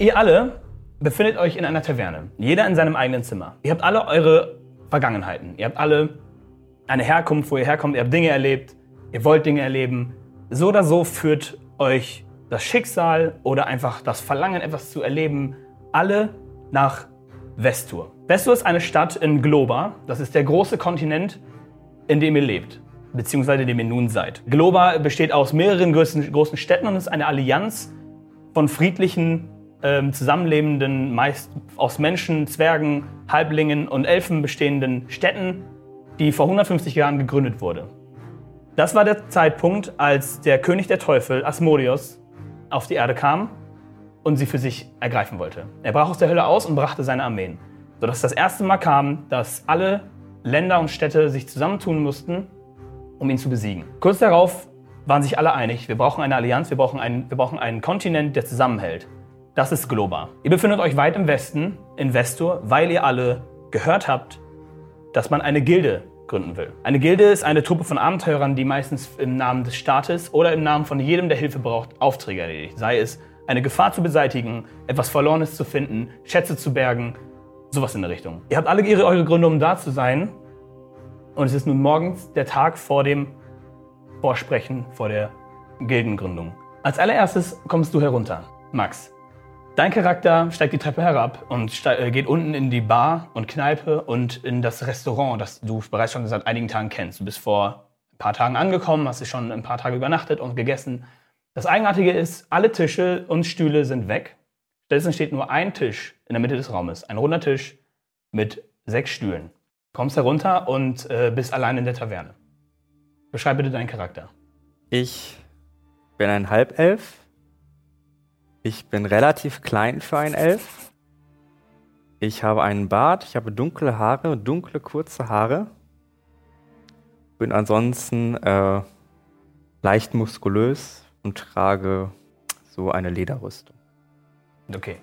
Ihr alle befindet euch in einer Taverne. Jeder in seinem eigenen Zimmer. Ihr habt alle eure Vergangenheiten. Ihr habt alle eine Herkunft, wo ihr herkommt. Ihr habt Dinge erlebt. Ihr wollt Dinge erleben. So oder so führt euch das Schicksal oder einfach das Verlangen, etwas zu erleben, alle nach Vestur. Vestur ist eine Stadt in Globa. Das ist der große Kontinent, in dem ihr lebt, beziehungsweise in dem ihr nun seid. Globa besteht aus mehreren großen, Städten und ist eine Allianz von friedlichen ähm, zusammenlebenden, meist aus Menschen, Zwergen, Halblingen und Elfen bestehenden Städten, die vor 150 Jahren gegründet wurde. Das war der Zeitpunkt, als der König der Teufel, Asmodeus, auf die Erde kam und sie für sich ergreifen wollte. Er brach aus der Hölle aus und brachte seine Armeen, sodass das erste Mal kam, dass alle Länder und Städte sich zusammentun mussten, um ihn zu besiegen. Kurz darauf waren sich alle einig, wir brauchen eine Allianz, wir brauchen einen, wir brauchen einen Kontinent, der zusammenhält. Das ist Globa. Ihr befindet euch weit im Westen, in Vestur, weil ihr alle gehört habt, dass man eine Gilde gründen will. Eine Gilde ist eine Truppe von Abenteurern, die meistens im Namen des Staates oder im Namen von jedem, der Hilfe braucht, Aufträge erledigt. Sei es eine Gefahr zu beseitigen, etwas Verlorenes zu finden, Schätze zu bergen, sowas in der Richtung. Ihr habt alle ihre, eure Gründe, um da zu sein. Und es ist nun morgens der Tag vor dem Vorsprechen, vor der Gildengründung. Als allererstes kommst du herunter, Max. Dein Charakter steigt die Treppe herab und äh, geht unten in die Bar und Kneipe und in das Restaurant, das du bereits schon seit einigen Tagen kennst. Du bist vor ein paar Tagen angekommen, hast schon ein paar Tage übernachtet und gegessen. Das Eigenartige ist, alle Tische und Stühle sind weg. Stattdessen steht nur ein Tisch in der Mitte des Raumes. Ein runder Tisch mit sechs Stühlen. Kommst herunter und äh, bist allein in der Taverne. Beschreib bitte deinen Charakter. Ich bin ein Halbelf ich bin relativ klein für ein Elf. Ich habe einen Bart, ich habe dunkle Haare, dunkle kurze Haare. Bin ansonsten äh, leicht muskulös und trage so eine Lederrüstung. Okay.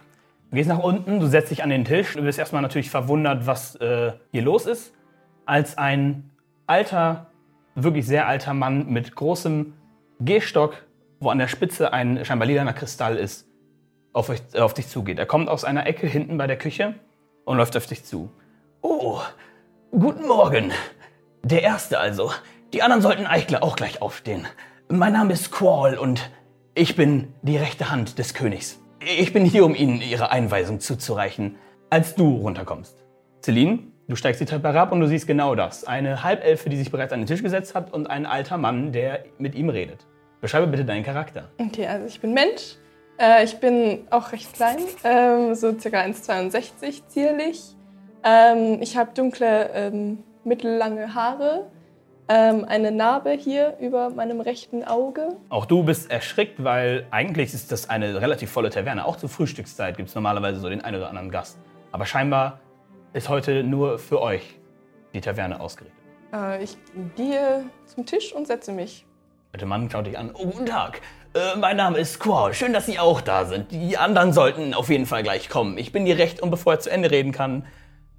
Du gehst nach unten, du setzt dich an den Tisch. Du bist erstmal natürlich verwundert, was äh, hier los ist. Als ein alter, wirklich sehr alter Mann mit großem Gehstock, wo an der Spitze ein scheinbar lilaner Kristall ist, auf, euch, auf dich zugeht. Er kommt aus einer Ecke hinten bei der Küche und läuft auf dich zu. Oh, guten Morgen. Der Erste also. Die anderen sollten eigentlich auch gleich aufstehen. Mein Name ist Quall und ich bin die rechte Hand des Königs. Ich bin hier, um Ihnen Ihre Einweisung zuzureichen, als du runterkommst. Celine, du steigst die Treppe herab und du siehst genau das. Eine Halbelfe, die sich bereits an den Tisch gesetzt hat und ein alter Mann, der mit ihm redet. Beschreibe bitte deinen Charakter. Okay, also ich bin Mensch, äh, ich bin auch recht klein, ähm, so ca. 1,62 zierlich. Ähm, ich habe dunkle, ähm, mittellange Haare, ähm, eine Narbe hier über meinem rechten Auge. Auch du bist erschrickt, weil eigentlich ist das eine relativ volle Taverne. Auch zur Frühstückszeit gibt es normalerweise so den einen oder anderen Gast. Aber scheinbar ist heute nur für euch die Taverne ausgerichtet. Äh, ich gehe zum Tisch und setze mich. Der Mann schaut dich an. Oh, guten Tag. Äh, mein Name ist Squall. Schön, dass Sie auch da sind. Die anderen sollten auf jeden Fall gleich kommen. Ich bin hier recht und bevor er zu Ende reden kann,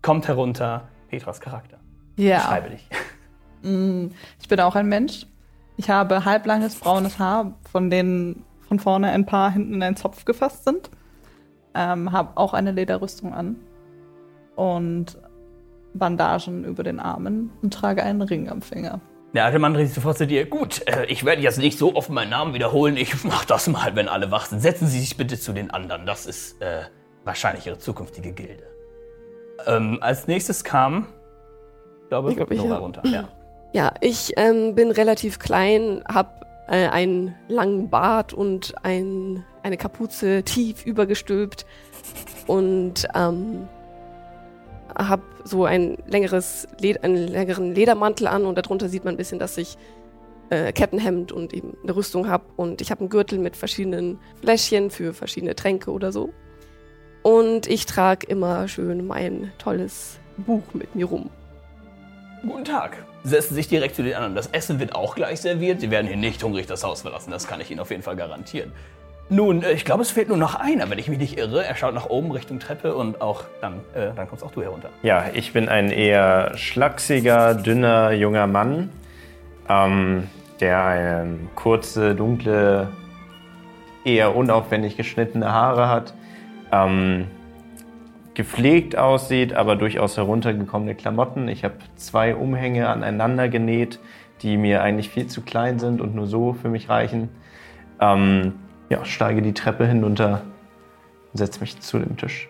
kommt herunter Petras Charakter. Ja. Schreibe dich. Mm, ich bin auch ein Mensch. Ich habe halblanges braunes Haar, von denen von vorne ein paar hinten in einen Zopf gefasst sind. Ähm, habe auch eine Lederrüstung an und Bandagen über den Armen und trage einen Ring am Finger. Der alte Mann dreht sich sofort zu dir. Gut, äh, ich werde jetzt nicht so oft meinen Namen wiederholen. Ich mache das mal, wenn alle wach sind. Setzen Sie sich bitte zu den anderen. Das ist äh, wahrscheinlich Ihre zukünftige Gilde. Ähm, als nächstes kam, glaube ich, glaub, ich Nora ja. runter. Ja. Ja, ich ähm, bin relativ klein, habe äh, einen langen Bart und ein, eine Kapuze tief übergestülpt und ähm, habe so ein längeres Led einen längeren Ledermantel an und darunter sieht man ein bisschen, dass ich äh, Kettenhemd und eben eine Rüstung habe und ich habe einen Gürtel mit verschiedenen Fläschchen für verschiedene Tränke oder so. Und ich trage immer schön mein tolles Buch mit mir rum. Guten Tag. Setzen sich direkt zu den anderen. Das Essen wird auch gleich serviert. Sie werden hier nicht hungrig das Haus verlassen. Das kann ich Ihnen auf jeden Fall garantieren. Nun, äh, ich glaube, es fehlt nur noch einer, wenn ich mich nicht irre. Er schaut nach oben Richtung Treppe und auch dann, äh, dann kommst auch du herunter. Ja, ich bin ein eher schlachsiger, dünner junger Mann, ähm, der eine kurze, dunkle, eher unaufwendig geschnittene Haare hat, ähm, gepflegt aussieht, aber durchaus heruntergekommene Klamotten. Ich habe zwei Umhänge aneinander genäht, die mir eigentlich viel zu klein sind und nur so für mich reichen. Ähm, ja, steige die Treppe hinunter und setze mich zu dem Tisch.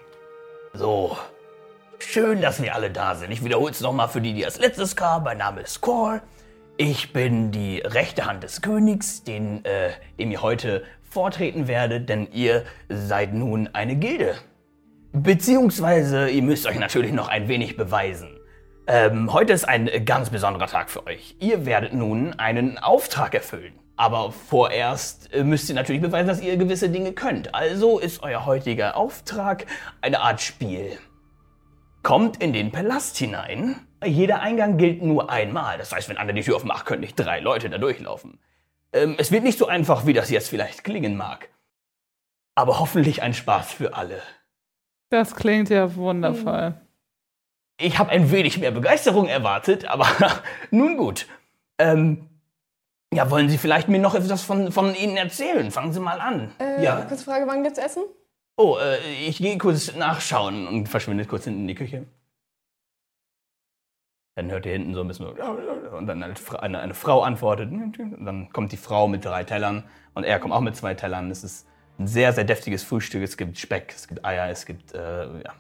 So, schön, dass wir alle da sind. Ich wiederhole es nochmal für die, die als letztes kamen. Mein Name ist Cor. Ich bin die rechte Hand des Königs, den, äh, dem ihr heute vortreten werdet, denn ihr seid nun eine Gilde. Beziehungsweise, ihr müsst euch natürlich noch ein wenig beweisen. Ähm, heute ist ein ganz besonderer Tag für euch. Ihr werdet nun einen Auftrag erfüllen. Aber vorerst äh, müsst ihr natürlich beweisen, dass ihr gewisse Dinge könnt. Also ist euer heutiger Auftrag eine Art Spiel. Kommt in den Palast hinein. Jeder Eingang gilt nur einmal. Das heißt, wenn einer die Tür aufmacht, können nicht drei Leute da durchlaufen. Ähm, es wird nicht so einfach, wie das jetzt vielleicht klingen mag. Aber hoffentlich ein Spaß für alle. Das klingt ja wundervoll. Ich habe ein wenig mehr Begeisterung erwartet, aber nun gut. Ähm, ja, wollen Sie vielleicht mir noch etwas von, von Ihnen erzählen? Fangen Sie mal an. Äh, ja. Kurze Frage, wann gibt's Essen? Oh, äh, ich gehe kurz nachschauen und verschwindet kurz hinten in die Küche. Dann hört ihr hinten so ein bisschen so, und dann eine, eine Frau antwortet. Und dann kommt die Frau mit drei Tellern und er kommt auch mit zwei Tellern. Es ist ein sehr, sehr deftiges Frühstück. Es gibt Speck, es gibt Eier, es gibt äh, ja,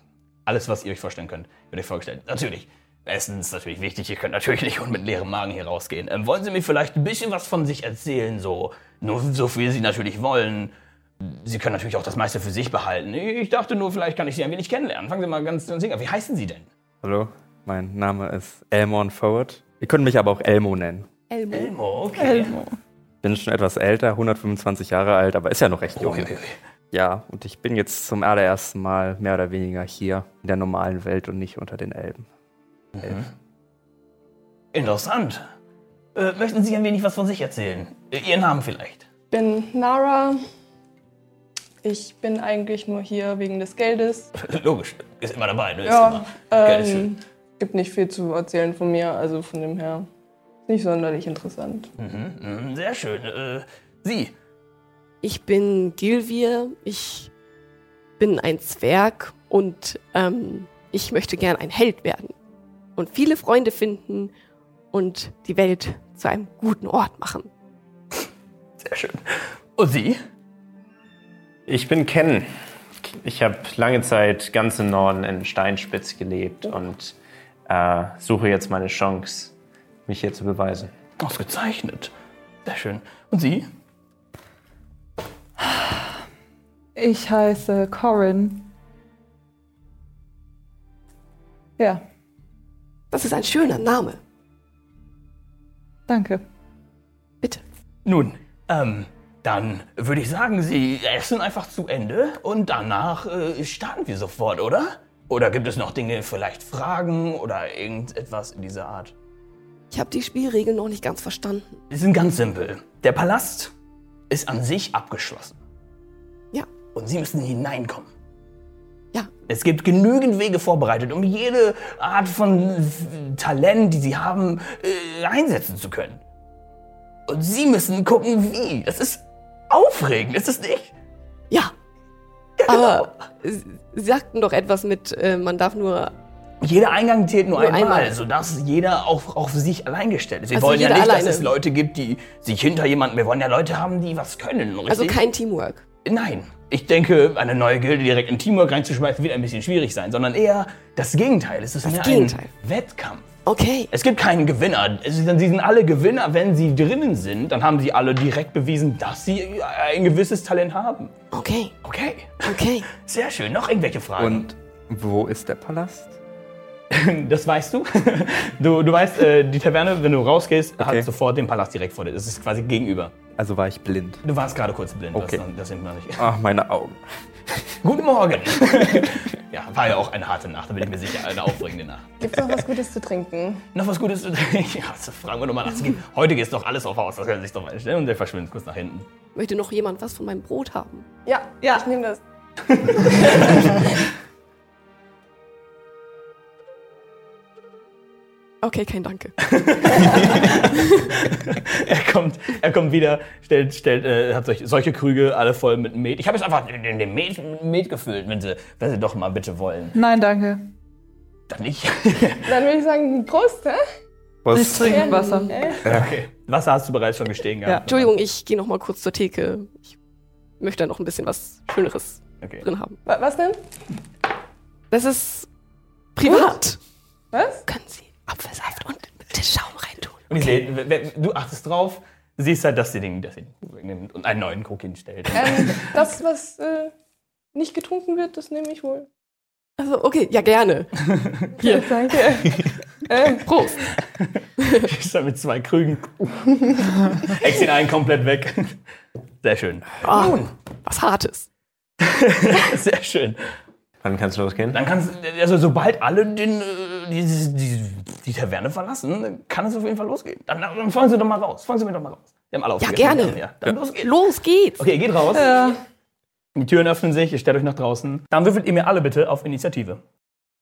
alles, was ihr euch vorstellen könnt, wird euch vorgestellt. Natürlich, Essen ist natürlich wichtig. Ihr könnt natürlich nicht mit leerem Magen hier rausgehen. Ähm, wollen Sie mir vielleicht ein bisschen was von sich erzählen? So, nur so viel Sie natürlich wollen. Sie können natürlich auch das meiste für sich behalten. Ich dachte nur, vielleicht kann ich Sie ein wenig kennenlernen. Fangen Sie mal ganz an. Wie heißen Sie denn? Hallo, mein Name ist Elmon Forward. Ihr könnt mich aber auch Elmo nennen. Elmo. Elmo, okay. Elmo. Bin schon etwas älter, 125 Jahre alt, aber ist ja noch recht jung. Okay, okay. Ja, und ich bin jetzt zum allerersten Mal mehr oder weniger hier in der normalen Welt und nicht unter den Elben. Interessant. Äh, möchten Sie ein wenig was von sich erzählen? Äh, Ihren Namen vielleicht. bin Nara. Ich bin eigentlich nur hier wegen des Geldes. Logisch, ist immer dabei. Ne? Ist Ja, immer. Geld ist schön. ähm, gibt nicht viel zu erzählen von mir, also von dem her ist nicht sonderlich interessant. Mhm, sehr schön. Äh, Sie. Ich bin Gilvir, ich bin ein Zwerg und ähm, ich möchte gern ein Held werden und viele Freunde finden und die Welt zu einem guten Ort machen. Sehr schön. Und Sie? Ich bin Ken. Ich habe lange Zeit ganz im Norden in Steinspitz gelebt und äh, suche jetzt meine Chance, mich hier zu beweisen. Ausgezeichnet. Sehr schön. Und Sie? Ich heiße Corin. Ja, Das ist ein schöner Name. danke. Bitte. Nun, ähm, dann würde ich sagen, Sie essen einfach zu Ende und danach äh, starten wir sofort, oder? Oder gibt es noch Dinge, vielleicht Fragen oder irgendetwas in dieser Art? Ich habe die Spielregeln noch nicht ganz verstanden. Die sind ganz simpel. Der Palast ist an sich abgeschlossen. Ja, Und Sie müssen hineinkommen. Ja. Es gibt genügend Wege vorbereitet, um jede Art von Talent, die Sie haben, äh, einsetzen zu können. Und Sie müssen gucken, wie. Das ist aufregend, ist es nicht? Ja. Aber Sie sagten doch etwas mit, äh, man darf nur. Jeder Eingang zählt nur, Nur einmal, einmal. sodass jeder auf, auf sich allein gestellt ist. Wir Also wollen ja nicht, alleine. dass es Leute gibt, die sich hinter jemanden. Wir wollen ja Leute haben, die was können. Richtig? Also kein Teamwork. Nein. Ich denke, eine neue Gilde direkt in Teamwork reinzuschmeißen, wird ein bisschen schwierig sein, sondern eher das Gegenteil. Es ist Das mehr Gegenteil. ein Wettkampf. Okay. Es gibt keinen Gewinner. Es ist- Sie sind alle Gewinner, wenn sie drinnen sind. Dann haben sie alle direkt bewiesen, dass sie ein gewisses Talent haben. Okay. Okay, Okay. sehr schön. Noch irgendwelche Fragen? Und wo ist der Palast? Das weißt du. Du, du weißt, äh, die Taverne, wenn du rausgehst, Okay. hat sofort den Palast direkt vor dir. Das ist quasi gegenüber. Also war ich blind. Du warst gerade kurz blind. Okay. Das, das sind wir nicht. Ach, meine Augen. Guten Morgen. ja, war ja auch eine harte Nacht, da bin ich mir sicher. Eine aufregende Nacht. Gibt's noch was Gutes zu trinken? Noch was Gutes zu trinken? Ja, das fragen wir nochmal nach. Heute geht doch alles auf Haus. Das können Sie sich doch mal stellen. Und der verschwindet kurz nach hinten. Möchte noch jemand was von meinem Brot haben? Ja, Ja. ich nehme das. Okay, kein Danke. Er kommt, er kommt wieder, stellt, stellt, äh, hat solche, solche Krüge alle voll mit Met. Ich habe jetzt einfach den, den Met, Met gefüllt, wenn Sie, wenn Sie doch mal bitte wollen. Nein, danke. Dann nicht. Dann würde ich sagen, Prost, hä? Ich trinke Wasser. Okay. Wasser hast du bereits schon gestehen Ja. gehabt. Entschuldigung, ich gehe noch mal kurz zur Theke. Ich möchte da noch ein bisschen was Schöneres Okay. drin haben. Wa- Was denn? Das ist privat. Was? Können Sie Apfelsaft und bitte Schaum reintun? Und ich sehe, du achtest drauf, siehst halt, dass sie den, dass sie den Krug wegnimmt und einen neuen Krug hinstellt. Ähm, das, was äh, nicht getrunken wird, das nehme ich wohl. Also, okay, ja, gerne. Hier, danke. ähm, Prost. Ich stand mit zwei Krügen. Ex den einen komplett weg. Sehr schön. Ah, was Hartes. Sehr schön. Wann kannst du losgehen? Dann kannst also sobald alle den, äh, die, die, die Taverne verlassen, kann es auf jeden Fall losgehen. Dann, dann folgen Sie doch mal raus. Folgen Sie mir doch mal raus. Wir haben alle Ja, gerne. Ja, dann los geht's. Los geht's. Okay, ihr geht raus. Ja. Die Türen öffnen sich, ihr stellt euch nach draußen. Dann würfelt ihr mir alle bitte auf Initiative.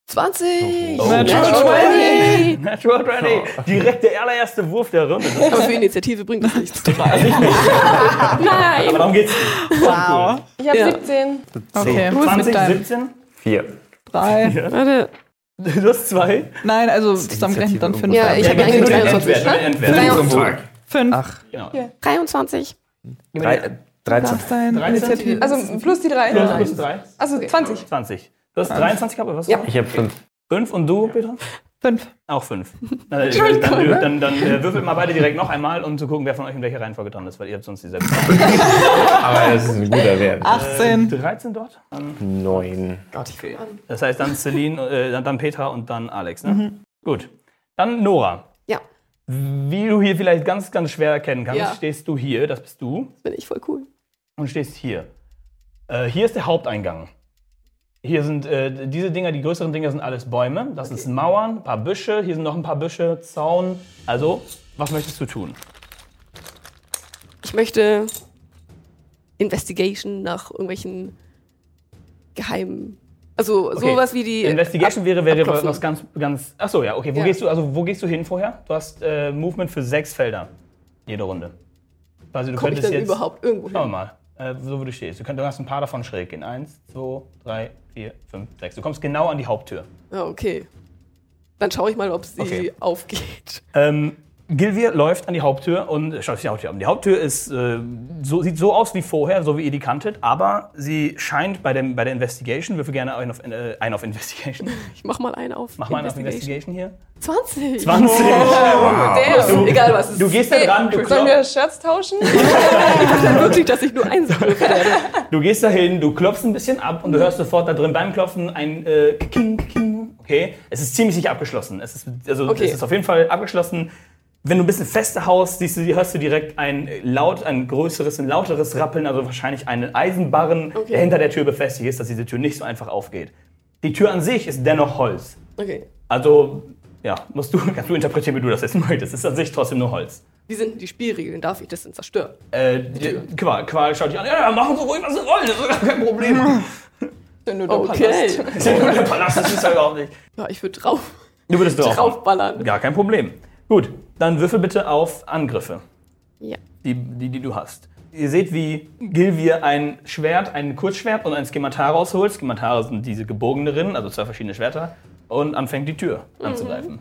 20. Oh. Natural 20. Natural 20. Direkt der allererste Wurf der Runde. Aber für Initiative bringt das nichts. weiß ich nicht. Aber Nein. darum geht's. Wow. ich habe Ja. 17. Okay, mit 20, deinem 17. Vier. drei. Warte. Du hast zwei. Nein, also zusammengerechnet dann fünf. Ja, ich habe mir eigentlich nur den 23. Endwert, nur den Endwert. Dreiundzwanzig. Fünf. Ach, Genau. 23. drei, 13. Was dein 13? Initiative? Also plus die drei. Plus, plus drei. Also 20. 20. Du hast 23 gehabt, oder was? Ja. Ich habe fünf. Fünf und du, Peter? Fünf. Auch fünf. Dann, dann, dann, dann, dann äh, würfelt mal beide direkt noch einmal, um zu gucken, wer von euch in welcher Reihenfolge dran ist, weil ihr habt sonst dieselbe. Aber das ist ein guter Wert. 18. 13 dort? Dann, Neun. okay. Das heißt dann Celine, äh, dann, dann Petra und dann Alex, ne? Gut. Dann Nora. Ja, Wie du hier vielleicht ganz, ganz schwer erkennen kannst, Ja. stehst du hier, das bist du, bin ich voll cool. und stehst hier. Äh, hier ist der Haupteingang. Hier sind äh, diese Dinger, die größeren Dinger sind alles Bäume. Das sind Mauern, ein paar Büsche. Hier sind noch ein paar Büsche, Zaun. Also, was möchtest du tun? Ich möchte Investigation nach irgendwelchen geheimen. Also Okay. sowas wie die. Investigation wäre, wäre abklopfen. was ganz, ganz. Ach so, ja, okay. Wo Ja. gehst du? Also, wo gehst du hin vorher? Du hast äh, Movement für sechs Felder. Jede Runde. Also, du Komme ich könntest denn jetzt. überhaupt irgendwo Schauen wir hin? mal, äh, so wo du stehst. Du, könnt, du hast ein paar davon schräg gehen. Eins, zwei, drei, vier, fünf, sechs. Du kommst genau an die Haupttür. Ja, okay. Dann schaue ich mal, ob sie Okay. aufgeht. Ähm, Gilvir läuft an die Haupttür und schaut sich die Haupttür an. Die Haupttür ist, äh, so, sieht so aus wie vorher, so wie ihr die kanntet, aber sie scheint bei, dem, bei der Investigation, würfel gerne einen auf, äh, einen auf Investigation. Ich mach mal eine auf. Mach mal einen auf Investigation hier. 20. 20. Damn. Egal was. es Du gehst da dran, du, Sollen wir Shirts tauschen? Ich dachte wirklich, dass ich nur eins würfeln werde. du gehst da hin, du klopfst ein bisschen ab und du hörst sofort da drin beim Klopfen ein äh, King, King. Okay, es ist ziemlich sicher abgeschlossen. Es ist, also, Okay. es ist auf jeden Fall abgeschlossen. Wenn du ein bisschen fester haust, siehst du, hörst du direkt ein laut, ein größeres, ein lauteres Rappeln, also wahrscheinlich einen Eisenbarren, Okay. der hinter der Tür befestigt ist, dass diese Tür nicht so einfach aufgeht. Die Tür an sich ist dennoch Holz. Okay. Also, ja, musst du, kannst du interpretieren, wie du das jetzt möchtest. Es ist an sich trotzdem nur Holz. Wie sind denn die Spielregeln? Darf ich das denn zerstören? Äh, die, Qual, Qual schaut dich an. Ja, ja, machen Sie ruhig, was Sie wollen, das ist gar kein Problem. Denn nur der Okay. Palast. Das ist nur der Palast, das ist ja überhaupt nicht. Ja, ich würde drauf, Du würdest drauf. draufballern. Gar kein Problem. Gut, dann würfel bitte auf Angriffe, Ja. die, die, die du hast. Ihr seht, wie Gilvir ein Schwert, ein Kurzschwert und ein Skematar rausholt. Skematare sind diese gebogenen, also zwei verschiedene Schwerter. Und anfängt die Tür anzugreifen.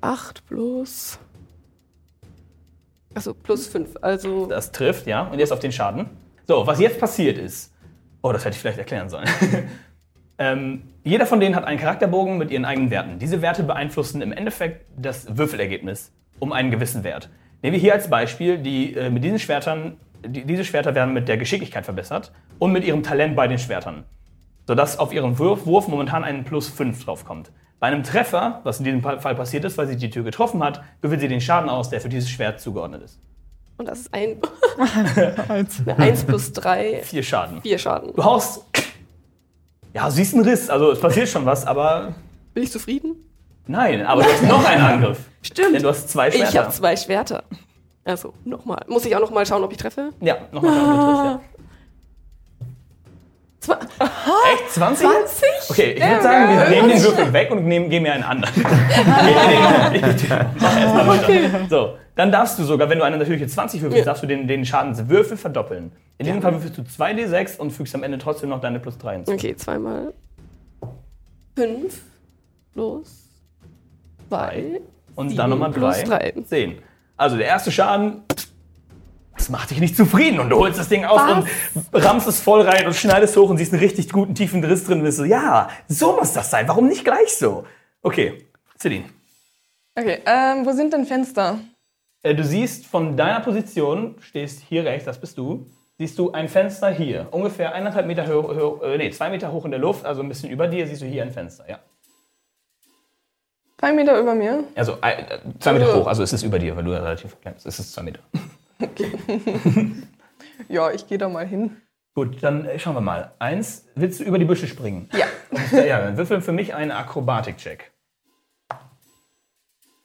8 plus. Also plus 5. Also. Das trifft, ja. Und jetzt auf den Schaden. So, was jetzt passiert ist. Oh, das hätte ich vielleicht erklären sollen. Ähm, jeder von denen hat einen Charakterbogen mit ihren eigenen Werten. Diese Werte beeinflussen im Endeffekt das Würfelergebnis um einen gewissen Wert. Nehmen wir hier als Beispiel, die, äh, mit diesen Schwertern, die, diese Schwerter werden mit der Geschicklichkeit verbessert und mit ihrem Talent bei den Schwertern. Sodass auf ihren Wurf, Wurf momentan ein Plus 5 draufkommt. Bei einem Treffer, was in diesem Fall passiert ist, weil sie die Tür getroffen hat, würfelt sie den Schaden aus, der für dieses Schwert zugeordnet ist. Und das ist ein. eine 1 plus 3, Vier Schaden. 4 Schaden. Du haust. Ja, du siehst einen Riss, also es passiert schon was, aber. Bin ich zufrieden? Nein, aber du hast noch einen Angriff. Stimmt. Denn du hast zwei Schwerter. Ich habe zwei Schwerter. Also, nochmal. Muss ich auch nochmal schauen, ob ich treffe? Ja, nochmal schauen, ob du triffst, Zwei. ja. Echt? 20? 20? Okay, ich würde sagen, wir nehmen den Würfel weg und nehmen, geben mir einen anderen. Ich- ich- Mach erst mal weiter. So, dann darfst du sogar, wenn du eine natürliche 20 würfelst, Ja. darfst du den, den Schadenswürfel verdoppeln. In diesem Fall würfelst du 2d6 und fügst am Ende trotzdem noch deine plus 3 hinzu. Okay, zweimal. Fünf plus zwei. Und Sieben dann nochmal plus 3. drei. 10. Also der erste Schaden, das macht dich nicht zufrieden. Und du holst das Ding auf Was? und rammst es voll rein und schneidest hoch und siehst einen richtig guten, tiefen Riss drin. Und bist so, ja, so muss das sein. Warum nicht gleich so? Okay, Celine. Okay, ähm, wo sind denn Fenster? Äh, du siehst von deiner Position, stehst hier rechts, das bist du, siehst du ein Fenster hier. Ungefähr eineinhalb Meter hoch, hoch äh, nee, zwei Meter hoch in der Luft, also ein bisschen über dir, siehst du hier ein Fenster, ja. Zwei Meter über mir. Also äh, zwei Meter Also- hoch, also es ist über dir, weil du ja relativ klein bist. Es ist zwei Meter. Ja, ich gehe da mal hin. Gut, dann äh, schauen wir mal. Eins, willst du über die Büsche springen? Ja. Ja, dann würfel für mich einen Akrobatik-Check.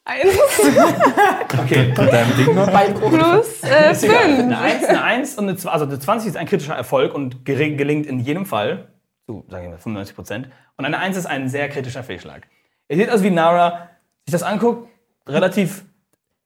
Eins Okay, Deinem Ding noch? plus äh, fünf. Eine 1, eine 1 und eine 2. Also eine 20 ist ein kritischer Erfolg und gelingt in jedem Fall. Zu, sagen wir mal, 95 Prozent. Und eine 1 ist ein sehr kritischer Fehlschlag. Ihr seht aus, wie Nara sich das anguckt, relativ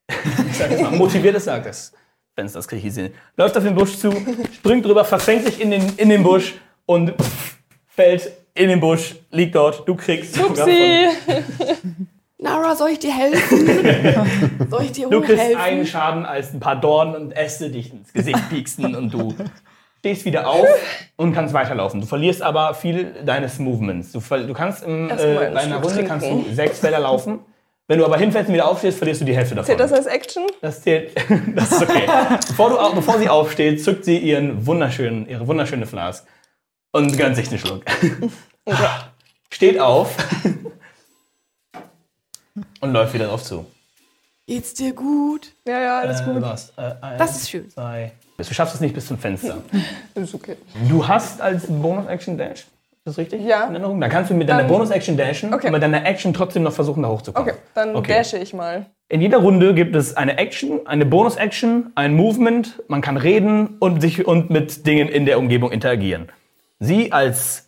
ich sag jetzt mal, motiviert ist, sagt das Fenster, das kriege ich hier sehen. Läuft auf den Busch zu, springt drüber, verfängt sich in den, in den Busch und pff, fällt in den Busch, liegt dort. Du kriegst sogar Upsi. Nara, soll ich dir helfen? soll ich dir Du kriegst einen Schaden, als ein paar Dornen und Äste dich ins Gesicht pieksten und du stehst wieder auf und kannst weiterlaufen. Du verlierst aber viel deines Movements. Du, du kannst in äh, einen bei einer Schluck Runde kannst du sechs Felder laufen. Wenn du aber hinfällst und wieder aufstehst, verlierst du die Hälfte davon. Zählt das als Action? Das zählt. Das ist okay. bevor, du, bevor sie aufsteht, zückt sie ihren wunderschönen, ihre wunderschöne Flask und gönnt sich den Schluck. Steht auf und läuft wieder drauf zu. Geht's dir gut? Ja, ja, alles Äh, gut. was? Äh, eins, Das ist schön. Zwei. Du schaffst es nicht bis zum Fenster. Ist okay. Du hast als Bonus-Action Dash. Ist das richtig? Ja. In Erinnerung? Dann kannst du mit deiner Bonus-Action dashen Okay. mit deiner Action trotzdem noch versuchen, da hochzukommen. Okay, dann Okay. dashe ich mal. In jeder Runde gibt es eine Action, eine Bonus-Action, ein Movement, man kann reden und, sich, und mit Dingen in der Umgebung interagieren. Sie als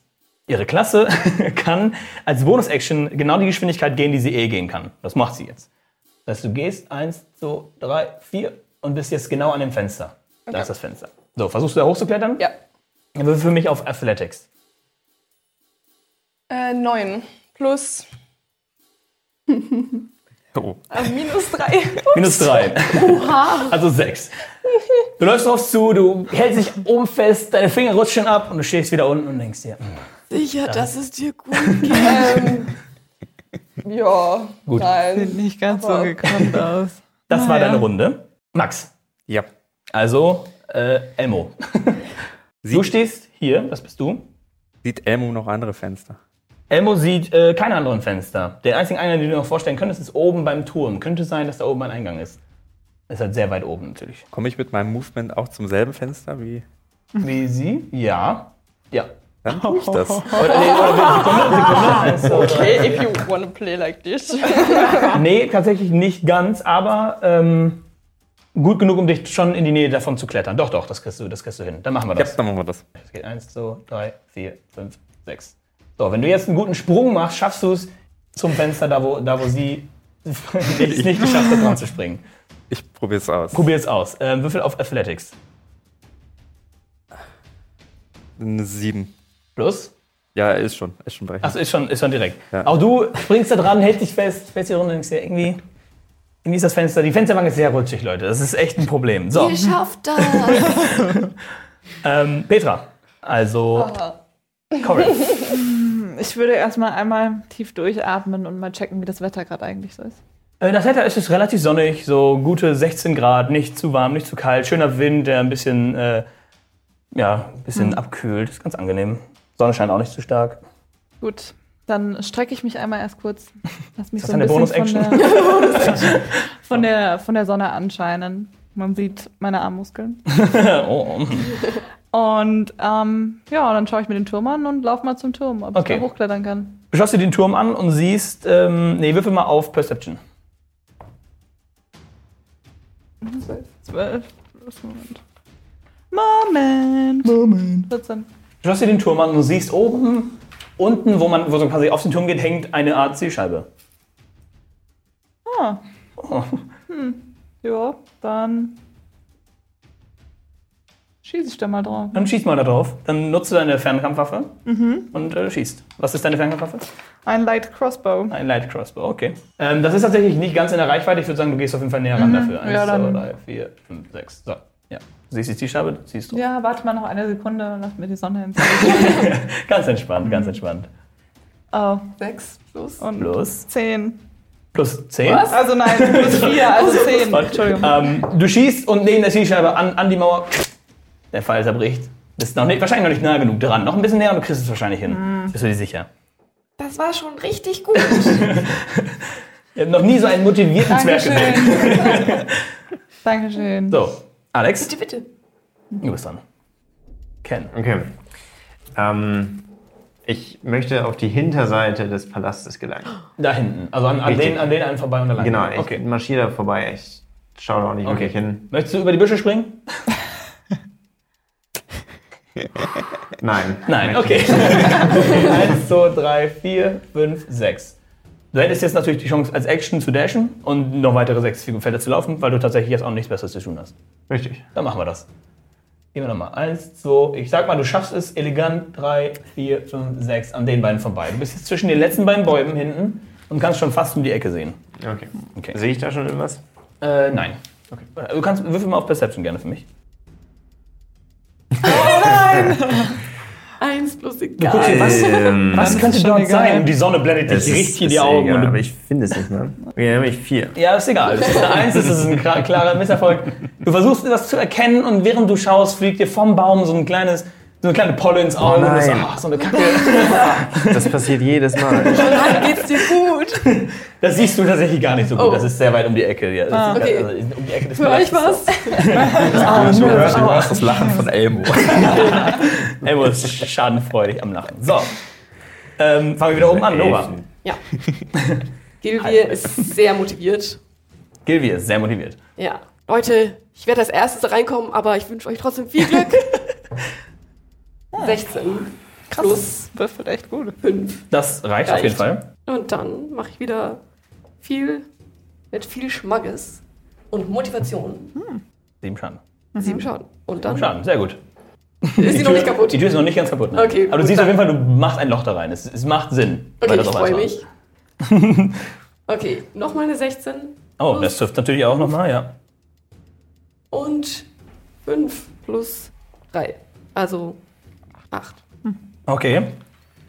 ihre Klasse kann als Bonus-Action genau die Geschwindigkeit gehen, die sie eh gehen kann. Das macht sie jetzt. Das heißt, du gehst eins, zwei, drei, vier und bist jetzt genau an dem Fenster. Da Okay. ist das Fenster. So, versuchst du da hochzuklettern? Ja. Dann würfel für mich auf Athletics. Äh, neun plus Oh. äh, minus drei. Minus drei. Also sechs. Du läufst drauf zu, du hältst dich oben fest, deine Finger rutschen ab und du stehst wieder unten und denkst dir, hm, Sicher, dass es dir gut geht. ähm, ja, Gut. nein. Sieht nicht ganz so gekonnt aus. das war Naja. deine Runde. Max, Ja. also äh, Elmo. Du stehst hier, was bist du? Sieht Elmo noch andere Fenster? Elmo sieht äh, keine anderen Fenster. Den einzigen Eingang, den du dir noch vorstellen könntest, ist oben beim Turm. Könnte sein, dass da oben ein Eingang ist. Ist halt sehr weit oben natürlich. Komme ich mit meinem Movement auch zum selben Fenster wie? Wie sie? Ja. Ja. Dann tue ich das. Oder, nee, oder. Eins, zwei, drei. Okay, if you wanna play like this. Nee, tatsächlich nicht ganz, aber ähm, gut genug, um dich schon in die Nähe davon zu klettern. Doch, doch, das kriegst du, das kriegst du hin. Dann machen wir Ja, das. dann machen wir das. Es geht eins, zwei, drei, vier, fünf, sechs. So, wenn du jetzt einen guten Sprung machst, schaffst du es zum Fenster, da wo, da wo sie es nicht geschafft hat, dran zu springen. Ich probiere es aus. Probier es aus. Ähm, Würfel auf Athletics. Eine 7. Plus. Ja, ist schon. Ist schon berechnet. Achso, ist schon, ist schon direkt. Ja. Auch du springst da dran, hältst dich fest, fällst hier runter und denkst dir, irgendwie, irgendwie ist das Fenster, die Fensterbank ist sehr rutschig, Leute. Das ist echt ein Problem. So, Ihr schafft das. ähm, Petra. Also, Corin. ich würde erstmal einmal tief durchatmen und mal checken, wie das Wetter gerade eigentlich so ist. Äh, Das Wetter ist jetzt relativ sonnig, so gute 16 Grad, nicht zu warm, nicht zu kalt, schöner Wind, der ein bisschen, äh, ja, ein bisschen abkühlt. Ist ganz angenehm. Sonne scheint auch nicht zu stark. Gut, dann strecke ich mich einmal erst kurz. Lass mich Ist so das ein eine bisschen von Bonus-Action? der, von, der, von der Sonne anscheinen. Man sieht meine Armmuskeln. oh. Und ähm, ja, dann schaue ich mir den Turm an und laufe mal zum Turm, ob Okay. ich da hochklettern kann. Du schaust dir den Turm an und siehst, ähm, nee, würfel mal auf Perception. Zwölf. plus Moment. Moment. Moment. 14. Du schaust dir den Turm an und siehst oben, unten, wo man wo so quasi auf den Turm geht, hängt eine Art Zielscheibe. Ah. Oh. Ja, dann schieße ich da mal drauf. Dann schieß mal da drauf. Dann nutzt du deine Fernkampfwaffe und äh, schießt. Was ist deine Fernkampfwaffe? Ein Light Crossbow. Ein Light Crossbow, okay. Ähm, das ist tatsächlich nicht ganz in der Reichweite. Ich würde sagen, du gehst auf jeden Fall näher ran dafür. Eins, Ja, zwei, drei, vier, fünf, sechs. So, ja. Du siehst die Zielscheibe, ziehst du. Ja, warte mal noch eine Sekunde und lass mir die Sonne ins Ganz entspannt, ganz entspannt. Oh, Sechs plus. und Plus zehn. Plus 10. Also nein, plus vier, also zehn. Entschuldigung. Ähm, du schießt und neben der Zielscheibe an, an die Mauer. Der Pfeil zerbricht. Bist noch nicht, wahrscheinlich noch nicht nah genug dran. Noch ein bisschen näher und du kriegst es wahrscheinlich hin. Bist du dir sicher? Das war schon richtig gut. Ich habe noch nie so einen motivierten Zwerg gesehen. Dankeschön. Dankeschön. So, Alex, bitte, bitte. du bist dran. Ken. Okay. Ähm, ich möchte auf die Hinterseite des Palastes gelangen. Da hinten. Also an, an, den, an den einen vorbei und allein. Genau, ich Okay. marschiere da vorbei. Ich schaue da auch nicht okay. wirklich hin. Möchtest du über die Büsche springen? Nein. Nein, okay. ich Eins, zwei, drei, vier, fünf, sechs. Du hättest jetzt natürlich die Chance, als Action zu dashen und noch weitere sechs Felder zu laufen, weil du tatsächlich jetzt auch nichts Besseres zu tun hast. Richtig. Dann machen wir das. Gehen wir nochmal. Eins, zwei, ich sag mal, du schaffst es elegant. Drei, vier, fünf, sechs an den beiden vorbei. Du bist jetzt zwischen den letzten beiden Bäumen hinten und kannst schon fast um die Ecke sehen. Okay. Okay. Sehe ich da schon irgendwas? Äh, nein. Okay. Du kannst, würfel mal auf Perception gerne für mich. Eins plus egal. dir, was, Ähm, was könnte dort egal. sein? Und die Sonne blendet dich richtig in die Augen. Egal, aber ich finde es nicht mehr. Okay, dann ich vier. Ja, ist egal. Es ist eine Eins, es ist ein klar- klarer Misserfolg. Du versuchst etwas zu erkennen und während du schaust, fliegt dir vom Baum so ein kleines, so eine kleine Polle ins Auge. und du so, nein. ach, so eine Kacke. Das passiert jedes Mal. Nein, geht's dir gut? Das siehst du tatsächlich gar nicht so gut. Oh. Das ist sehr weit um die Ecke. Ja, das ist, okay. also um die Ecke des Für euch was? Du hörst, du hörst das Lachen von Elmo. Elmo ist schadenfreudig am Lachen. So. Ähm, fangen wir wieder oben an. Nora. Ja. Gilvir ist sehr motiviert. Gilvi ist sehr motiviert. Ja. Leute, ich werde als erstes da reinkommen, aber ich wünsche euch trotzdem viel Glück. 16 plus Würfelt echt gut. 5. Das reicht, auf Reicht. jeden Fall. Und dann mache ich wieder viel mit viel Schmackes und Motivation. Sieben Schaden. Sieben Schaden. Und dann Schaden, sehr gut. ist sie noch nicht kaputt. Die Tür ist noch nicht ganz kaputt. Ne? Okay, Aber du siehst auf dann- jeden Fall, du machst ein Loch da rein. Es, es macht Sinn. weil Okay, das ich freue mich. Okay, nochmal eine 16 Oh, das trifft natürlich auch nochmal, ja. und 5 plus 3. Also 8. Okay.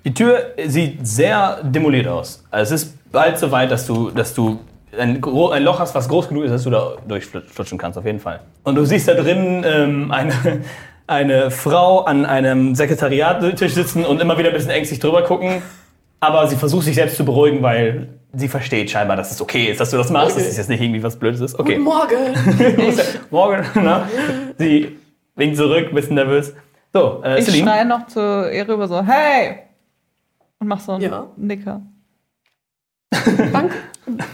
Die Tür sieht sehr demoliert aus. Also es ist bald so weit, dass du, dass du ein, gro- ein Loch hast, was groß genug ist, dass du da durchflutschen kannst, auf jeden Fall. Und du siehst da drin ähm, eine, eine Frau an einem Sekretariattisch sitzen und immer wieder ein bisschen ängstlich drüber gucken. Aber sie versucht sich selbst zu beruhigen, weil sie versteht scheinbar, dass es okay ist, dass du das machst. Okay. Dass es jetzt nicht irgendwie was Blödes ist. Okay. Guten Morgen. Morgen, na? Sie winkt zurück, ein bisschen nervös. So, äh, Ich Celine. schreie noch zu ihr rüber so, hey! Und mach so einen Ja. Nicker. Danke.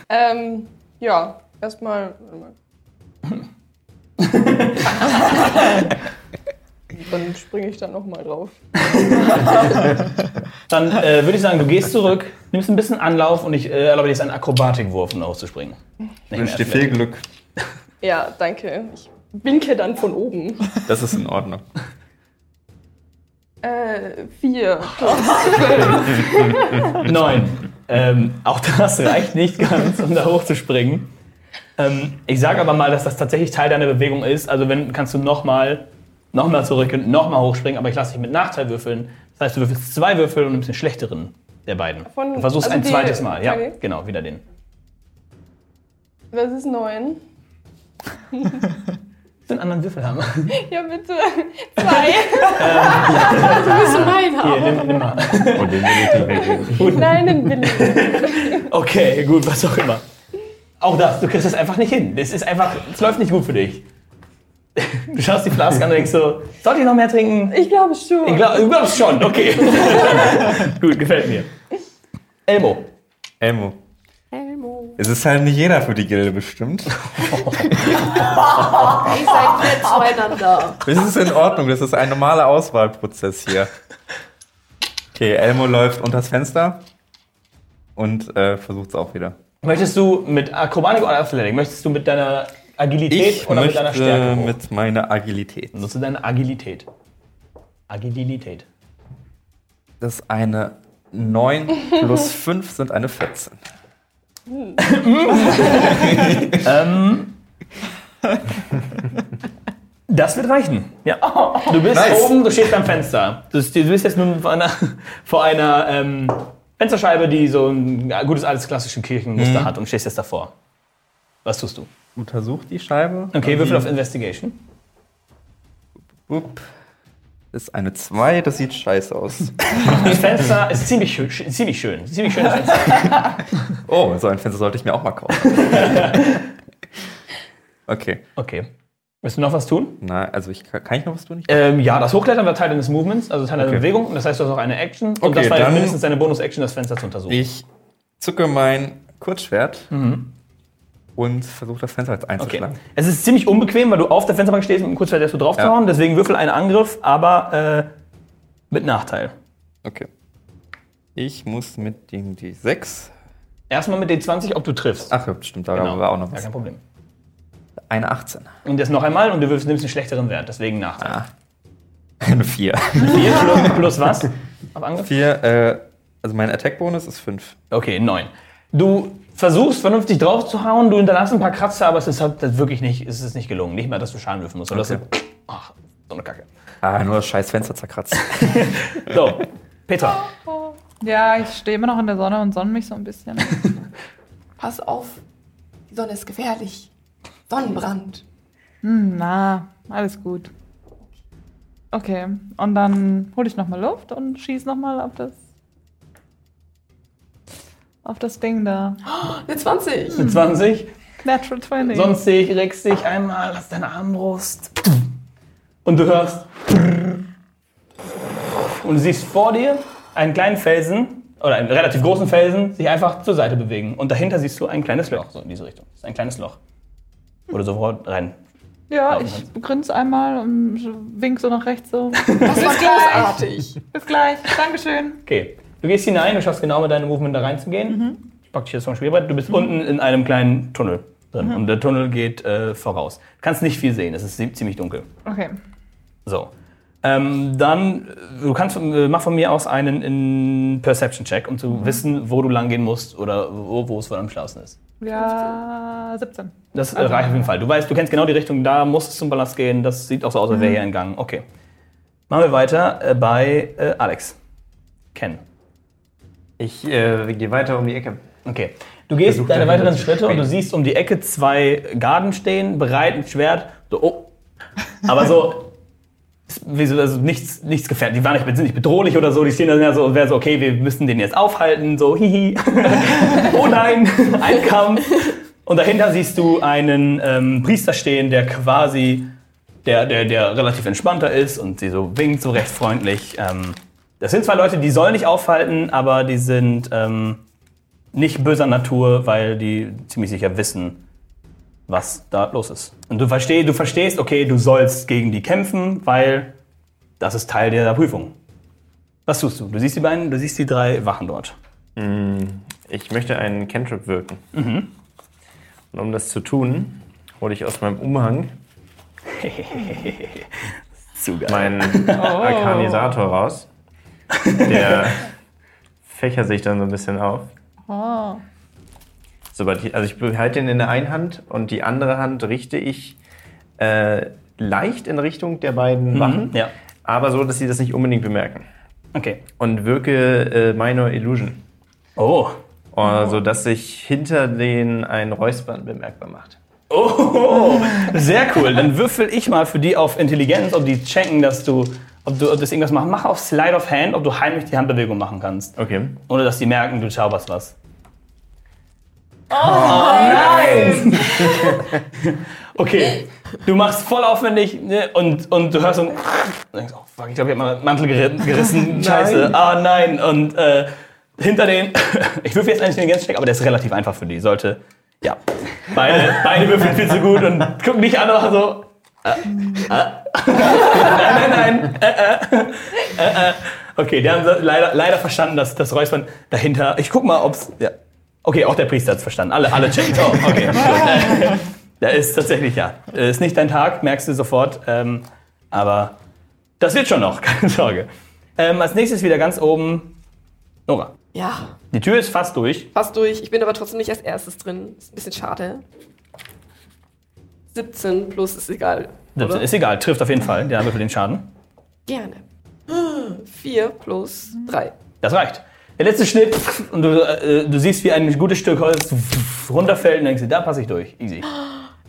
Ähm, ja, erstmal. Dann springe ich da nochmal drauf. Dann äh, würde ich sagen, du gehst zurück, nimmst ein bisschen Anlauf und ich äh, erlaube dir jetzt einen Akrobatikwurf, um auszuspringen. Ich wünsche dir viel Glück. Ja, danke. Ich winke dann von oben. Das ist in Ordnung. Äh, vier. Neun. Ähm, auch das reicht nicht ganz, um da hochzuspringen. Ähm, ich sage aber mal, dass das tatsächlich Teil deiner Bewegung ist. Also wenn kannst du nochmal noch mal zurück und nochmal hochspringen, aber ich lasse dich mit Nachteil würfeln. Das heißt, du würfelst zwei Würfel und nimmst den schlechteren der beiden. Von- du versuchst also ein die- zweites Mal. Ja, okay. genau, wieder den. Was ist neun? Den anderen Würfel haben. Ja, bitte. Zwei. Du bist mein Hier, nimm, nimm mal. Und den will ich nicht. Nein, den will ich. Okay, gut, was auch immer. Auch das, du kriegst das einfach nicht hin. Das ist einfach, es läuft nicht gut für dich. Du schaust die Flaske an und denkst so, sollte ich noch mehr trinken? Ich glaube schon. Ich glaub, du glaubst schon, okay. gut, gefällt mir. Elmo. Elmo. Es ist halt nicht jeder für die Gilde bestimmt. Ihr seid nett zueinander. Das ist in Ordnung, das ist ein normaler Auswahlprozess hier. Okay, Elmo läuft unters Fenster und äh, versucht es auch wieder. Möchtest du mit Akrobatik oder Athletik, möchtest du mit deiner Agilität Ich oder mit deiner Stärke? hoch? mit meiner Agilität. Nutze deine Agilität. Agilität. Das ist eine 9 plus 5 sind eine 14. Das wird reichen. Ja. Du bist Nice. oben, du stehst am Fenster. Du, du bist jetzt nun vor einer, vor einer ähm, Fensterscheibe, die so ein gutes altes klassisches Kirchenmuster hat und stehst jetzt davor. Was tust du? Untersucht die Scheibe. Okay, Würfel auf Investigation. Upp. Ist eine 2, das sieht scheiße aus. Das Fenster ist ziemlich schön. sch- Ziemlich schön. Ziemlich schönes Fenster. Oh, so ein Fenster sollte ich mir auch mal kaufen. Okay. Okay. Willst du noch was tun? Na, also ich kann, ich noch was tun? Ähm, ja, das Hochklettern war Teil deines Movements, also Teil deiner Okay. Bewegung. Und das heißt, du hast auch eine Action. Und Okay, das war dann- mindestens deine Bonus-Action, das Fenster zu untersuchen. Ich zucke mein Kurzschwert Mhm. Und versuche das Fenster jetzt Okay. einzuschlagen. Es ist ziemlich unbequem, weil du auf der Fensterbank stehst und lässt du drauf zu Ja. hauen. Deswegen würfel einen Angriff, aber äh, mit Nachteil. Okay. Ich muss mit dem D6. Erstmal mit den 20, ob du triffst. Ach ja, stimmt, da Genau. war auch noch Ja, was. kein Problem. Eine 18. Und das noch einmal und du wirfst, nimmst einen schlechteren Wert, deswegen Nachteil. Ah. Eine 4. 4 plus, plus was? Auf Angriff? 4, äh, also mein Attack-Bonus ist 5. Okay, 9. Du versuchst vernünftig drauf zu hauen, du hinterlässt ein paar Kratzer, aber es ist halt das wirklich nicht, es ist nicht gelungen. Nicht mal, dass du Schaden würfeln musst. sondern Okay. dass du- Ach, so eine Kacke. Ah, nur das scheiß Fenster zerkratzt. So, Petra. Ja, ich stehe immer noch in der Sonne und sonne mich so ein bisschen. Pass auf, die Sonne ist gefährlich. Sonnenbrand. Hm, na, alles gut. Okay, und dann hole ich nochmal Luft und schieße nochmal auf das. Auf das Ding da. Eine 20. Mit 20. Natural 20. Sonstig, regst dich einmal, lass deine Armbrust. Und du hörst. Und du siehst vor dir einen kleinen Felsen, oder einen relativ großen Felsen, sich einfach zur Seite bewegen. Und dahinter siehst du ein kleines Loch, so in diese Richtung. Das ist ein kleines Loch. Wo du sofort rein. ja, ich grinse einmal und wink so nach rechts so. Das war großartig. Bis gleich. Dankeschön. Okay. Du gehst hinein, du schaffst genau mit deinem Movement da reinzugehen. Ich pack dich jetzt vom Spielbrett. Du bist unten in einem kleinen Tunnel drin. Und der Tunnel geht äh, voraus. Du kannst nicht viel sehen, es ist zie- ziemlich dunkel. Okay. So. Ähm, dann, du kannst, äh, mach von mir aus einen in Perception-Check, um zu wissen, wo du lang gehen musst oder wo, wo es wohl am schlausten ist. Ja, 17. Das äh, reicht auf jeden Fall. Du weißt, du kennst genau die Richtung, da muss es zum Palast gehen. Das sieht auch so aus, als wäre hier ein Gang. Okay. Machen wir weiter äh, bei äh, Alex. Ken. Ich äh, gehe weiter um die Ecke. Okay. Du gehst Versuch deine weiteren Schritte und du siehst um die Ecke zwei Garden stehen, bereit, ein Schwert. So, oh. Aber so, wie so also nichts, nichts gefährlich. Die waren nicht, sind nicht bedrohlich oder so. Die stehen dann ja so, wäre so, okay, wir müssen den jetzt aufhalten. So, hihi. oh nein, ein Kampf. Und dahinter siehst du einen ähm, Priester stehen, der quasi, der, der, der relativ entspannter ist und sie so winkt, so recht freundlich. Ähm, das sind zwei Leute, die sollen nicht aufhalten, aber die sind ähm, nicht böser Natur, weil die ziemlich sicher wissen, was da los ist. Und du, versteh, du verstehst, okay, du sollst gegen die kämpfen, weil das ist Teil der Prüfung. Was tust du? Du siehst die beiden, du siehst die drei Wachen dort. Ich möchte einen Cantrip wirken. Und um das zu tun, hole ich aus meinem Umhang meinen Arkanisator raus. Der fächert sich dann so ein bisschen auf. Oh. Sobald ich, also ich behalte ihn in der einen Hand und die andere Hand richte ich äh, leicht in Richtung der beiden Wachen, ja. aber so, dass sie das nicht unbedingt bemerken. Okay. und wirke äh, Minor Illusion. Oh. Also, dass sich hinter denen ein Räuspern bemerkbar macht. Oh, sehr cool. Dann würfel ich mal für die auf Intelligenz, ob die checken, dass du, ob du ob das irgendwas machen. Mach auf Slide of Hand, ob du heimlich die Handbewegung machen kannst. Okay. Ohne dass die merken, du zauberst was. Oh, nein! okay, du machst voll aufwendig ne, und, und du hörst so ein. Du denkst, oh fuck, ich glaube, ich habe meinen Mantel geri- gerissen. Scheiße. Ah nein. Und äh, hinter den. ich würfel jetzt einen Intelligenzcheck, aber der ist relativ einfach für die. Sollte. Ja. Beide, beide würfeln viel zu gut und gucken dich an und machen so. Äh, äh. nein, nein, nein. Äh, äh, äh, äh. Okay, die haben leider, leider verstanden, dass das Räuspern dahinter. Ich guck mal, ob's. Ja. Okay, auch der Priester hat's verstanden. Alle, alle checken. Oh, okay. Da ist tatsächlich, ja. Ist nicht dein Tag, merkst du sofort. Ähm, aber das wird schon noch, keine Sorge. Ähm, als nächstes wieder ganz oben Nora. Ja, Die Tür ist fast durch. fast durch. Ich bin aber trotzdem nicht als erstes drin. Ist ein bisschen schade. 17 plus ist egal. Oder? Ist egal, trifft auf jeden Fall. Der würfel den Schaden. Gerne. 4 plus 3. Das reicht. Der letzte Schnitt und du, äh, du siehst, wie ein gutes Stück Holz runterfällt und denkst dir, da passe ich durch. Easy.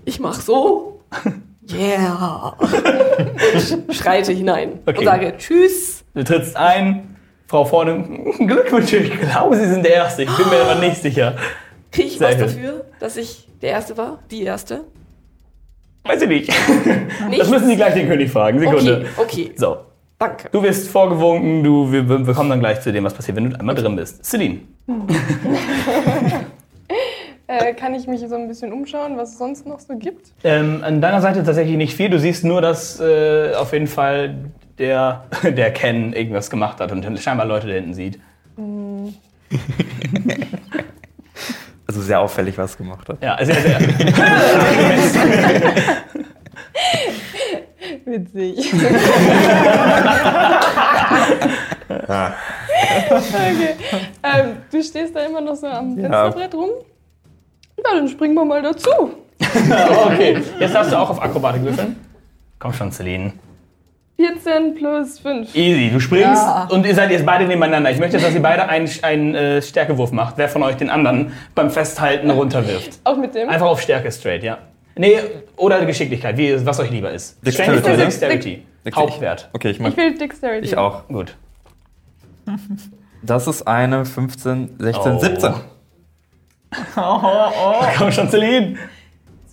Ich mach so. Yeah. und schreite hinein Okay. und sage Tschüss. Du trittst ein, Frau vorne, Glückwünsche, ich glaube, Sie sind der Erste. Ich bin mir aber nicht sicher. Krieg ich Sehr was dafür, dass ich der Erste war? Die Erste? Weiß ich nicht. Nicht? Das müssen Sie gleich den König fragen. Sekunde. Okay, okay. So, Danke. du wirst vorgewunken, du, wir, wir kommen dann gleich zu dem, was passiert, wenn du einmal drin bist. Celine. Äh, kann ich mich so ein bisschen umschauen, was es sonst noch so gibt? Ähm, an deiner Seite tatsächlich nicht viel. Du siehst nur, dass äh, auf jeden Fall der, der Ken irgendwas gemacht hat und scheinbar Leute da hinten sieht. Also sehr auffällig, was gemacht hat. Ja, sehr, sehr. Witzig. Okay. Ähm, du stehst da immer noch so am Fensterbrett rum? Ja, dann springen wir mal dazu. okay, jetzt darfst du auch auf Akrobatik würfeln. Komm schon, Celine. 14 plus 5. Easy, du springst und ihr seid jetzt beide nebeneinander. Ich möchte, dass ihr beide einen, einen äh, Stärkewurf macht. Wer von euch den anderen beim Festhalten runterwirft. Auch mit dem? Einfach auf Stärke straight, ja. Nee, oder Geschicklichkeit, wie, was euch lieber ist. Dexterity, Strength oder ne? Dexterity? Hauptwert. Okay, ich mach. Ich will Dexterity. Ich auch. Gut. Das ist eine 15, 16, Oh. 17. Komm schon, Celine.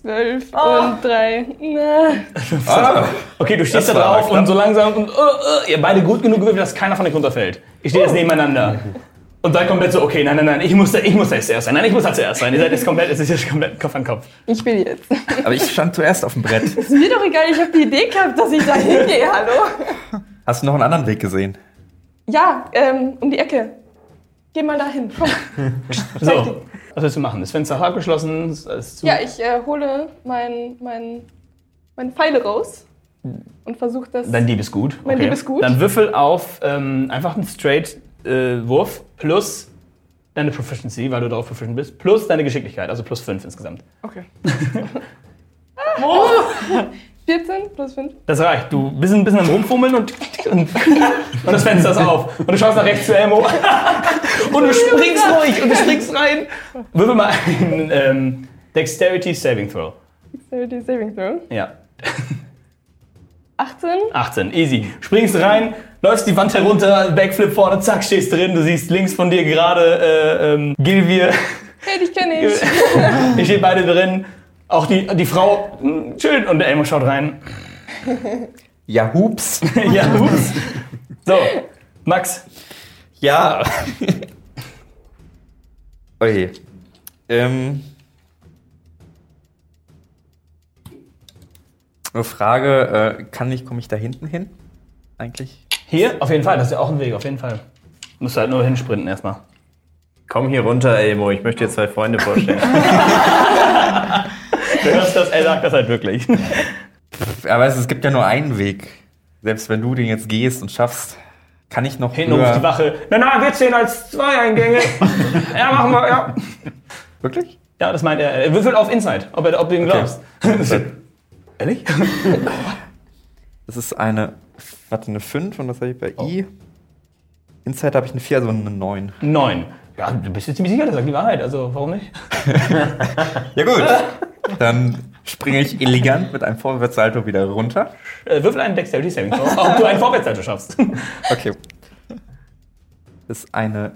12 und 3. Na. Okay, du stehst Das da drauf und so langsam und äh, äh, ihr beide gut genug gewürfelt, dass keiner von euch runterfällt. Ich stehe jetzt nebeneinander. Und seid komplett so, okay, nein, nein, nein, ich muss da, ich muss da jetzt zuerst sein. Nein, ich muss da zuerst sein. Ihr seid jetzt komplett, es ist jetzt komplett Kopf an Kopf. Ich will jetzt. Aber ich stand zuerst auf dem Brett. Ist mir doch egal, ich habe die Idee gehabt, dass ich da hingehe, hallo? Hast du noch einen anderen Weg gesehen? Ja, ähm, um die Ecke. Geh mal dahin. So, was willst du machen? Das Fenster ist abgeschlossen. es ist zu. Ja, ich äh, hole mein, mein, meine Pfeile raus und versuche das. Dein Dieb ist gut. Mein Dieb ist gut. Dann würfel auf ähm, einfach einen Straight-Wurf plus deine Proficiency, weil du darauf proficient bist, plus deine Geschicklichkeit, also plus 5 insgesamt. Okay. 14 plus 5. Das reicht. Du bist ein bisschen am Rumfummeln und, und, und das Fenster ist auf. Und du schaust nach rechts zu Elmo. Und du springst durch und du springst rein. Würfel mal einen ähm, Dexterity Saving Throw. Dexterity Saving Throw. Ja. 18. 18, easy. Springst rein, läufst die Wand herunter, Backflip vorne, zack, stehst drin. Du siehst links von dir gerade äh, ähm, Gilvir. Hey, dich kenne ich. Ihr steht beide drin. Auch die, die Frau, schön. Und der Elmo schaut rein. Ja, hups. ja, ups. So, Max. Ja. Oje. Ähm. Eine Frage, äh, kann ich, komme ich da hinten hin? Eigentlich? Hier, auf jeden Fall. Das ist ja auch ein Weg, auf jeden Fall. Musst halt nur hinsprinten erstmal. Komm hier runter, Elmo. Ich möchte dir zwei Freunde vorstellen. Du hörst das, er sagt das halt wirklich. Aber es, es gibt ja nur einen Weg. Selbst wenn du den jetzt gehst und schaffst, kann ich noch Hinten ruft die Wache. Na, na, wir zählen als zwei Eingänge. ja, machen wir, ja. Wirklich? Ja, das meint er. Er würfelt auf Inside, ob, er, ob du ihm glaubst. Ehrlich? Das ist eine, warte, eine 5 und das habe ich bei I. Inside habe ich eine 4, also eine 9. Neun. Ja, du bist dir ziemlich sicher, das sagt die Wahrheit. Also warum nicht? Ja gut, dann springe ich elegant mit einem Vorwärtssalto wieder runter. Äh, würfel einen Dexterity Saving Throw, ob du einen Vorwärtssalto schaffst. Okay. Das ist eine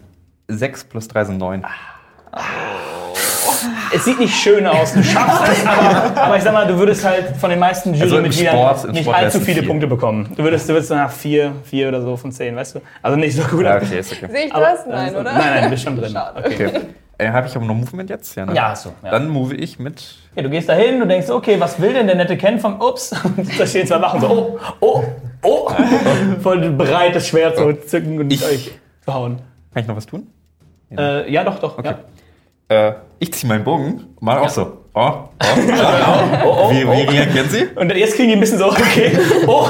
6 plus 3 sind 9. es sieht nicht schön aus, du schaffst es, aber, aber ich sag mal, du würdest halt von den meisten Also Jurymitgliedern im nicht Sport allzu viele vier. Punkte bekommen. Du würdest, du würdest so nach vier, vier oder so von zehn, weißt du? Also nicht so gut. Ja, okay, ist okay. Sehe ich Aber- das? Nein, oder? Nein, nein, du bist schon drin. Schade. Okay. okay. Äh, habe ich aber noch Movement jetzt? Ja, ne? Ja, du. Ja. Dann move ich mit. Okay, du gehst da hin, du denkst, okay, was will denn der nette Ken vom Ups? Und da stehen zwei Wachen so, oh, oh, oh. Voll bereit, das Schwert zu zücken und Ich- euch zu hauen. Kann ich noch was tun? Äh, ja, doch, doch. Okay. Ja. Äh, ich ziehe meinen Bogen mache auch so. Oh, oh, Oh, oh, Wie, oh. wie reagieren Sie? Und jetzt kriegen die ein bisschen so, okay, oh,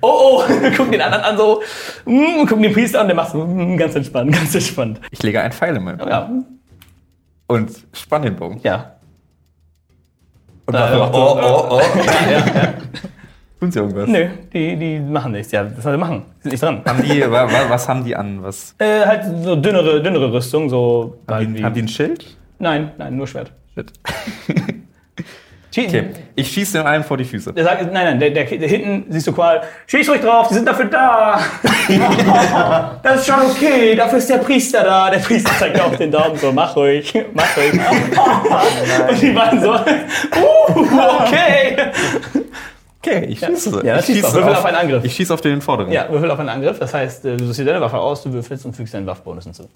oh, oh, gucken den anderen an so, mm, gucken den Priester an, der macht so, mm, ganz entspannt, ganz entspannt. Ich lege einen Pfeil in meinen Bogen Ja, und spann den Bogen. ja. Und Da mache, macht oh, so, oh, oh. ja, ja. Tun Sie irgendwas? Nö, die, die machen nichts, ja, das soll sie machen, sind nicht dran. Haben die, wa, wa, was haben die an? Was, Äh, halt so dünnere, dünnere Rüstung, so haben, die, haben die ein Schild? Nein, nein, nur Schwert. Shit. Okay, ich schieße dem einen vor die Füße. Der sagt, nein, nein, der, der, der hinten siehst du Qual, schieß ruhig drauf, die sind dafür da. das ist schon okay, dafür ist der Priester da. Der Priester zeigt auf den Daumen so, mach ruhig, mach ruhig. Und die beiden so, uh, okay. Okay, ich schieße. Ja, ich doch. Würfel auf einen Angriff. Ich schieße auf den vorderen. Ja, würfel auf einen Angriff, das heißt, äh, du suchst dir deine Waffe aus, du würfelst und fügst deinen Waffbonus hinzu.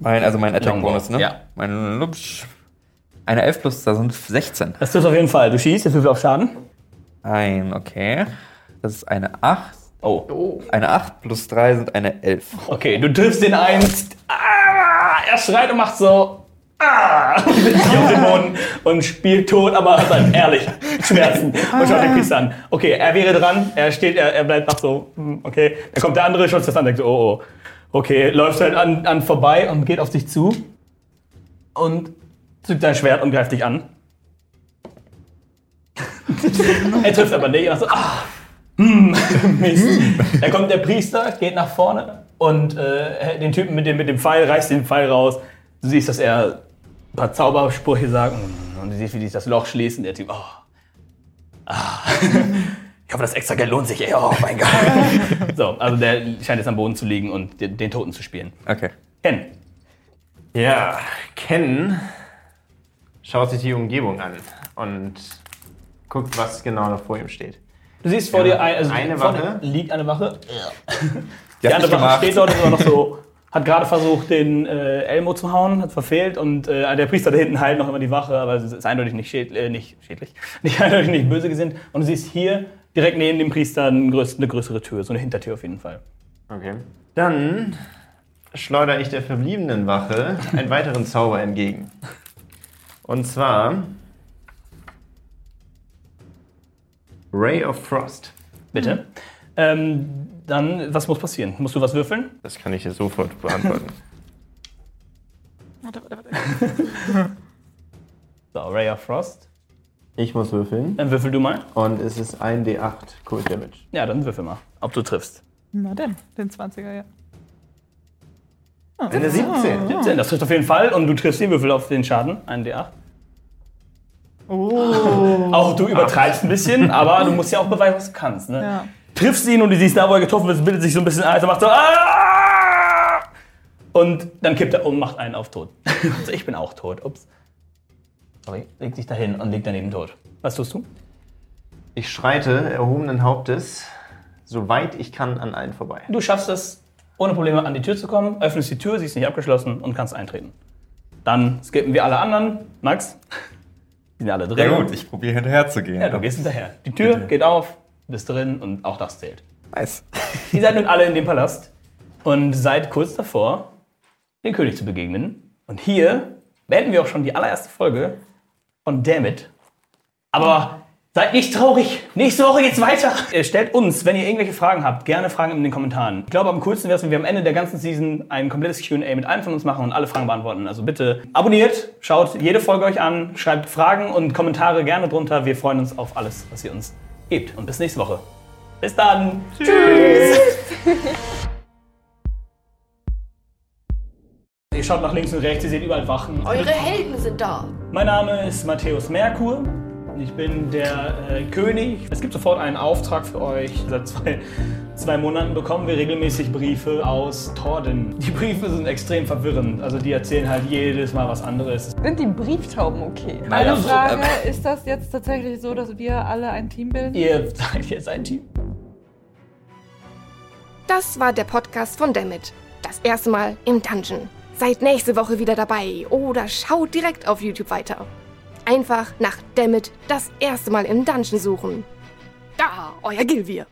Mein, also mein Attack-Bonus, ne? Ja. Mein Lupsch. Eine 11 plus, da sind 16. Das trifft auf jeden Fall. Du schießt, jetzt würfel auf Schaden. Ein, okay. Das ist eine 8. Oh. Eine 8 plus 3 sind eine 11. Okay, du triffst den einen. Ah, er schreit und macht so. Ah, und legt sich auf den Boden und spielt tot, aber hat halt ehrlich Schmerzen und schaut den Priester an. Okay, er wäre dran, er steht, er, er bleibt noch so, hm, okay. Dann kommt der andere, schaut sich das an, denkt so, oh, oh. Okay, läuft halt an, an vorbei und geht auf dich zu und zückt sein Schwert und greift dich an. er trifft aber nicht, er macht so, ah, hm, Mist. Dann kommt der Priester, geht nach vorne und äh, den Typen mit dem, mit dem Pfeil reißt den Pfeil raus. Du siehst, dass er ein paar Zaubersprüche sagt und du siehst, wie sich das Loch schließt und der Typ, oh. Ah. Ich hoffe, das extra Geld lohnt sich. Ey. Oh mein Gott. so, also der scheint jetzt am Boden zu liegen und den, den Toten zu spielen. Okay. Ken. Ja, Ken schaut sich die Umgebung an und guckt, was genau noch vor ihm steht. Du siehst vor dir ein, also Eine vor Wache. dir liegt eine Wache. Die, Die hat andere Wache gemacht. steht dort und ist immer noch so, hat gerade versucht, den äh, Elmo zu hauen, hat verfehlt und äh, der Priester da hinten heilt noch immer die Wache, aber es ist eindeutig nicht, schäd, äh, nicht schädlich, nicht eindeutig nicht böse gesinnt. Und du siehst hier direkt neben dem Priester eine größ- eine größere Tür, so eine Hintertür auf jeden Fall. Okay. Dann schleudere ich der verbliebenen Wache einen weiteren Zauber entgegen. Und zwar Ray of Frost. Bitte. Ähm, dann, was muss passieren? Musst du was würfeln? Das kann ich dir sofort beantworten. Warte, warte, warte. So, Ray of Frost. Ich muss würfeln. Dann würfel du mal. Und es ist ein D8 Cold Damage. Ja, dann würfel mal, ob du triffst. Na denn, den 20er, ja. Eine 17. 17, das trifft auf jeden Fall und du triffst den Würfel auf den Schaden, einen D8. Auch du übertreibst ein bisschen, aber du musst ja auch beweisen, was du kannst. Ne? Ja. Triffst ihn und du siehst da, wo er getroffen wird, bildet sich so ein bisschen ein, also macht so "Ah!" und dann kippt er um, macht einen auf tot. also ich bin auch tot. Ups. Sorry, legt sich dahin und liegt daneben tot. Was tust du? Ich schreite erhobenen Hauptes, so weit ich kann, an allen vorbei. Du schaffst es, ohne Probleme an die Tür zu kommen, öffnest die Tür, sie ist nicht abgeschlossen und kannst eintreten. Dann skippen wir alle anderen. Max, die sind alle drin. Ja gut, ich probiere hinterher zu gehen. Ja, du gehst hinterher. Die Tür Bitte. geht auf, bist drin und auch das zählt. Nice. Ihr seid nun alle in dem Palast und seid kurz davor, dem König zu begegnen. Und hier beenden wir auch schon die allererste Folge von Dammit. Aber seid nicht traurig. Nächste Woche geht's weiter. Ihr stellt uns, wenn ihr irgendwelche Fragen habt, gerne Fragen in den Kommentaren. Ich glaube, am coolsten wäre es, wenn wir am Ende der ganzen Season ein komplettes Q&A mit allen von uns machen und alle Fragen beantworten. Also bitte abonniert, schaut jede Folge euch an, schreibt Fragen und Kommentare gerne drunter. Wir freuen uns auf alles, was ihr uns hebt und bis nächste Woche. Bis dann. Tschüss. Ihr schaut nach links und rechts, ihr seht überall Wachen. Eure Helden sind da. Mein Name ist Matthäus Merkur. Ich bin der äh, König. Es gibt sofort einen Auftrag für euch. Ihr zwei zwei Monaten bekommen wir regelmäßig Briefe aus Torden. Die Briefe sind extrem verwirrend. Also die erzählen halt jedes Mal was anderes. Sind die Brieftauben okay? Meine Also, Frage, ähm, ist das jetzt tatsächlich so, dass wir alle ein Team bilden? Ihr seid jetzt ein Team. Das war der Podcast von Dammit. Das erste Mal im Dungeon. Seid nächste Woche wieder dabei oder schaut direkt auf YouTube weiter. Einfach nach Dammit das erste Mal im Dungeon suchen. Da, euer Gilvir.